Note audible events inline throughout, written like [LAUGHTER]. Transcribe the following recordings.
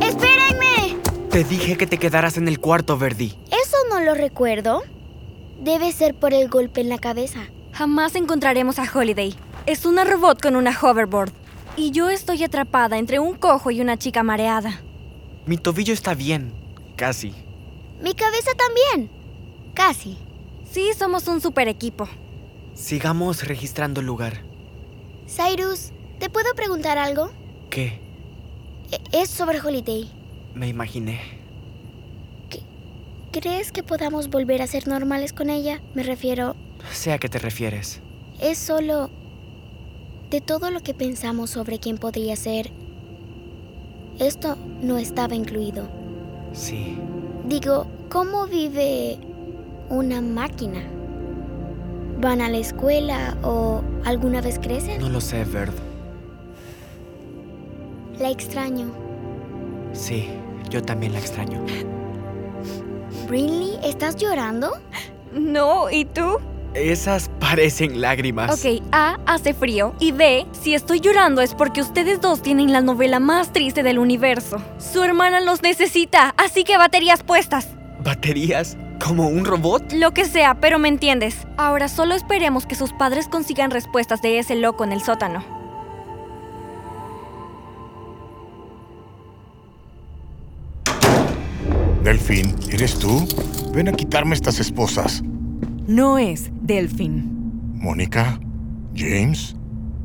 ¡Espérenme! Te dije que te quedaras en el cuarto, Verdi. Eso no lo recuerdo. Debe ser por el golpe en la cabeza. Jamás encontraremos a Holiday. Es una robot con una hoverboard. Y yo estoy atrapada entre un cojo y una chica mareada. Mi tobillo está bien. Casi. Mi cabeza también. Casi. Sí, somos un super equipo. Sigamos registrando el lugar. Cyrus, ¿te puedo preguntar algo? ¿Qué? E- Es sobre Holiday. Me imaginé. ¿Crees que podamos volver a ser normales con ella? Me refiero, Sé a qué te refieres. es solo de todo lo que pensamos sobre quién podría ser. Esto no estaba incluido. Sí. Digo, ¿cómo vive una máquina? ¿Van a la escuela o alguna vez crecen? No lo sé, Verd. La extraño. Sí, yo también la extraño. Brinley, ¿estás llorando? No, ¿y tú? Esas parecen lágrimas. Ok, A, hace frío. Y B, si estoy llorando es porque ustedes dos tienen la novela más triste del universo. Su hermana los necesita, así que baterías puestas. ¿Baterías? ¿Como un robot? Lo que sea, pero me entiendes. Ahora solo esperemos que sus padres consigan respuestas de ese loco en el sótano. Delfín, ¿eres tú? Ven a quitarme estas esposas. No es Delfín. Mónica, James,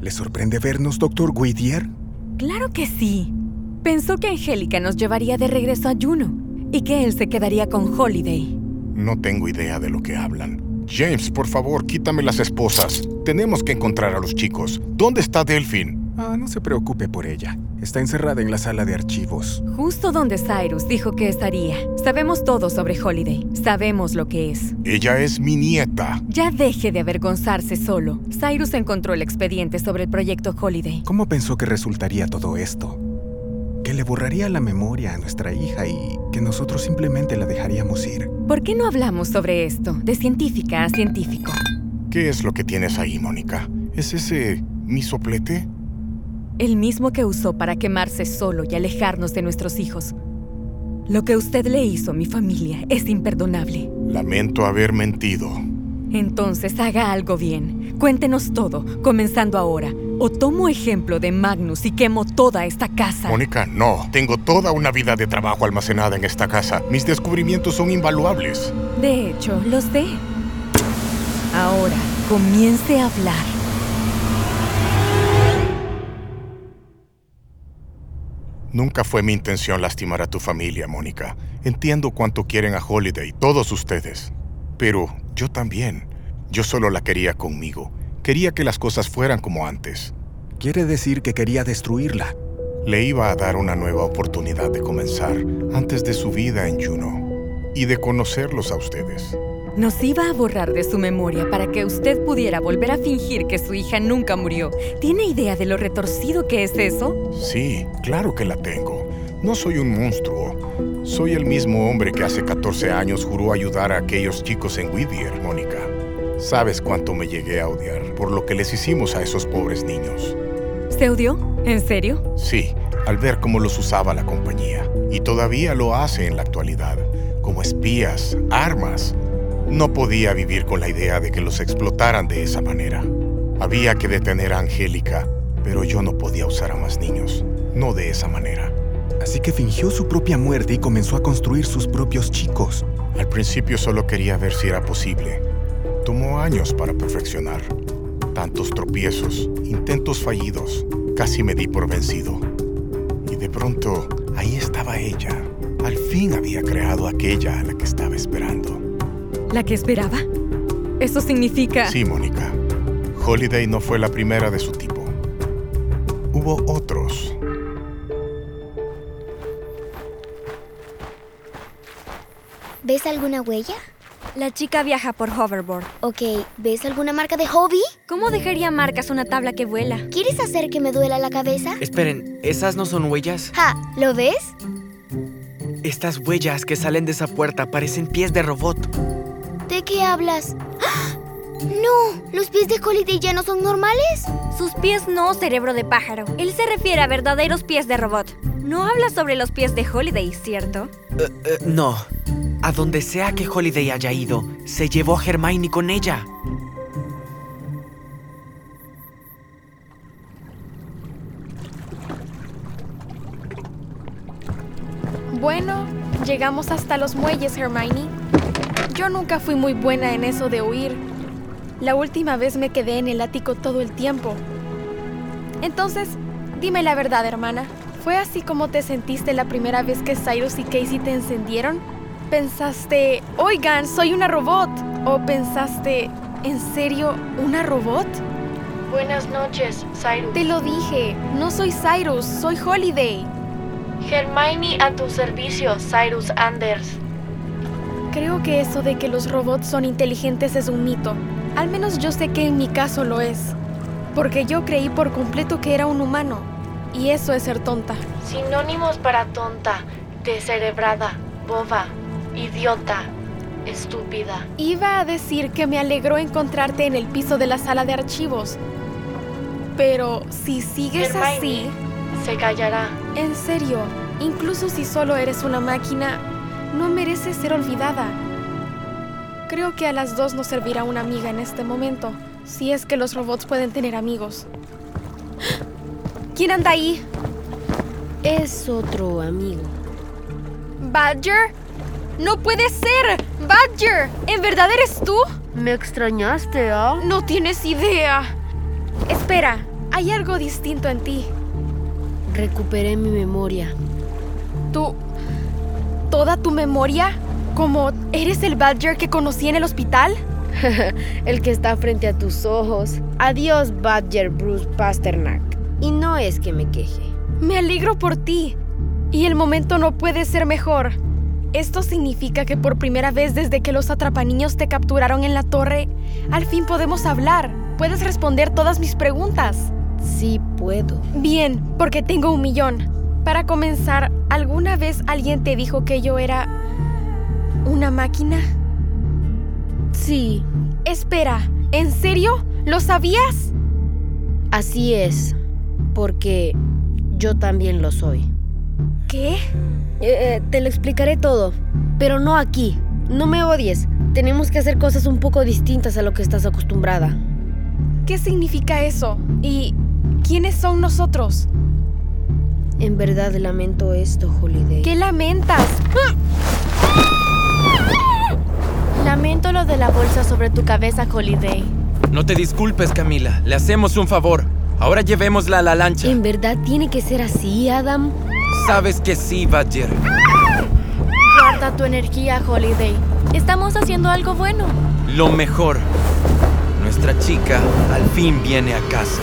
¿Le sorprende vernos, doctor Whittier? Claro que sí. Pensó que Angélica nos llevaría de regreso a Juno y que él se quedaría con Holiday. No tengo idea de lo que hablan. James, por favor, quítame las esposas. Tenemos que encontrar a los chicos. ¿Dónde está Delfín? Ah, no se preocupe por ella. Está encerrada en la sala de archivos. Justo donde Cyrus dijo que estaría. Sabemos todo sobre Holiday. Sabemos lo que es. Ella es mi nieta. Ya deje de avergonzarse solo. Cyrus encontró el expediente sobre el proyecto Holiday. ¿Cómo pensó que resultaría todo esto? Que le borraría la memoria a nuestra hija y que nosotros simplemente la dejaríamos ir. ¿Por qué no hablamos sobre esto, de científica a científico? ¿Qué es lo que tienes ahí, Mónica? ¿Es ese mi soplete? El mismo que usó para quemarse solo y alejarnos de nuestros hijos. Lo que usted le hizo a mi familia es imperdonable. Lamento haber mentido. Entonces haga algo bien. Cuéntenos todo, comenzando ahora. O tomo ejemplo de Magnus y quemo toda esta casa. Mónica, no. Tengo toda una vida de trabajo almacenada en esta casa. Mis descubrimientos son invaluables. De hecho, los sé. Ahora, comience a hablar. Nunca fue mi intención lastimar a tu familia, Mónica. Entiendo cuánto quieren a Holiday, todos ustedes. Pero yo también. Yo solo la quería conmigo. Quería que las cosas fueran como antes. Quiere decir que quería destruirla. Le iba a dar una nueva oportunidad de comenzar antes de su vida en Juno y de conocerlos a ustedes. Nos iba a borrar de su memoria para que usted pudiera volver a fingir que su hija nunca murió. ¿Tiene idea de lo retorcido que es eso? Sí, claro que la tengo. No soy un monstruo. Soy el mismo hombre que hace 14 años juró ayudar a aquellos chicos en Whittier, Mónica. Sabes cuánto me llegué a odiar por lo que les hicimos a esos pobres niños. ¿Se odió? ¿En serio? Sí, al ver cómo los usaba la compañía. Y todavía lo hace en la actualidad, como espías, armas. No podía vivir con la idea de que los explotaran de esa manera. Había que detener a Angélica, pero yo no podía usar a más niños. No de esa manera. Así que fingió su propia muerte y comenzó a construir sus propios chicos. Al principio solo quería ver si era posible. Tomó años para perfeccionar. Tantos tropiezos, intentos fallidos. Casi me di por vencido. Y de pronto, ahí estaba ella. Al fin había creado aquella a la que estaba esperando. ¿La que esperaba? Eso significa... Sí, Mónica. Holiday no fue la primera de su tipo. Hubo otros. ¿Ves alguna huella? La chica viaja por hoverboard. Ok, ¿ves alguna marca de hobby? ¿Cómo dejaría marcas una tabla que vuela? ¿Quieres hacer que me duela la cabeza? Esperen, ¿esas no son huellas? Ja, ¿lo ves? Estas huellas que salen de esa puerta parecen pies de robot. ¿De qué hablas? ¡Ah! No, ¿los pies de Holiday ya no son normales? Sus pies no, cerebro de pájaro. Él se refiere a verdaderos pies de robot. No habla sobre los pies de Holiday, ¿cierto? Eh, eh, no. A donde sea que Holiday haya ido, se llevó a Hermione con ella. Bueno, llegamos hasta los muelles, Hermione. Yo nunca fui muy buena en eso de huir. La última vez me quedé en el ático todo el tiempo. Entonces, dime la verdad, hermana. ¿Fue así como te sentiste la primera vez que Cyrus y Casey te encendieron? ¿Pensaste, oigan, soy una robot? ¿O pensaste, en serio, una robot? Buenas noches, Cyrus. Te lo dije, no soy Cyrus, soy Holiday. Hermione a tu servicio, Cyrus Anders. Creo que eso de que los robots son inteligentes es un mito. Al menos yo sé que en mi caso lo es. Porque yo creí por completo que era un humano. Y eso es ser tonta. Sinónimos para tonta, descerebrada, boba, idiota, estúpida. Iba a decir que me alegró encontrarte en el piso de la sala de archivos. Pero si sigues Hermione así, Se callará. en serio, incluso si solo eres una máquina, no mereces ser olvidada. Creo que a las dos nos servirá una amiga en este momento, si es que los robots pueden tener amigos. ¿Quién anda ahí? Es otro amigo. ¿Badger? ¡No puede ser! ¡Badger! ¿En verdad eres tú? ¿Me extrañaste, ah? No tienes idea. Espera, hay algo distinto en ti. Recuperé mi memoria. ¿Tú... toda tu memoria? ¿Como eres el Badger que conocí en el hospital? [LAUGHS] el que está frente a tus ojos. Adiós, Badger Bruce Pasternak. Y no es que me queje. Me alegro por ti. Y el momento no puede ser mejor. Esto significa que por primera vez desde que los atrapaniños te capturaron en la torre, al fin podemos hablar. Puedes responder todas mis preguntas. Sí puedo. Bien, porque tengo un millón. Para comenzar, ¿alguna vez alguien te dijo que yo era una máquina? Sí, Espera, ¿en serio? ¿Lo sabías? así es. Porque yo también lo soy. ¿Qué? Eh, eh, te lo explicaré todo, pero no aquí. No me odies. Tenemos que hacer cosas un poco distintas a lo que estás acostumbrada. ¿Qué significa eso? ¿Y quiénes son nosotros? En verdad lamento esto, Holiday. ¿Qué lamentas? Lamento lo de la bolsa sobre tu cabeza, Holiday. No te disculpes, Camila. Le hacemos un favor. Ahora llevémosla a la lancha. ¿En verdad tiene que ser así, Adam? Sabes que sí, Badger. Guarda tu energía, Holiday. Estamos haciendo algo bueno. Lo mejor. Nuestra chica al fin viene a casa.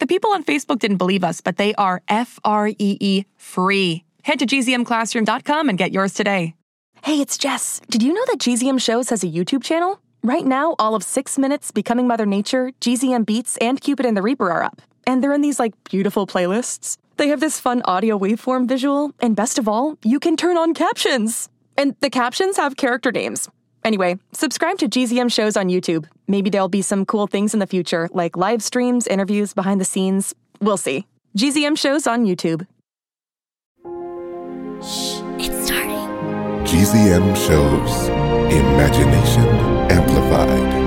The people on Facebook didn't believe us, but they are F R E E free. Head to gzmclassroom.com and get yours today. Hey, it's Jess. Did you know that GZM Shows has a YouTube channel? Right now, all of Six Minutes, Becoming Mother Nature, GZM Beats, and Cupid and the Reaper are up. And they're in these, like, beautiful playlists. They have this fun audio waveform visual, and best of all, you can turn on captions. And the captions have character names. Anyway, subscribe to GZM Shows on YouTube. Maybe there'll be some cool things in the future, like live streams, interviews, behind the scenes. We'll see. GZM Shows on YouTube. Shh, It's starting. GZM shows Imagination Amplified.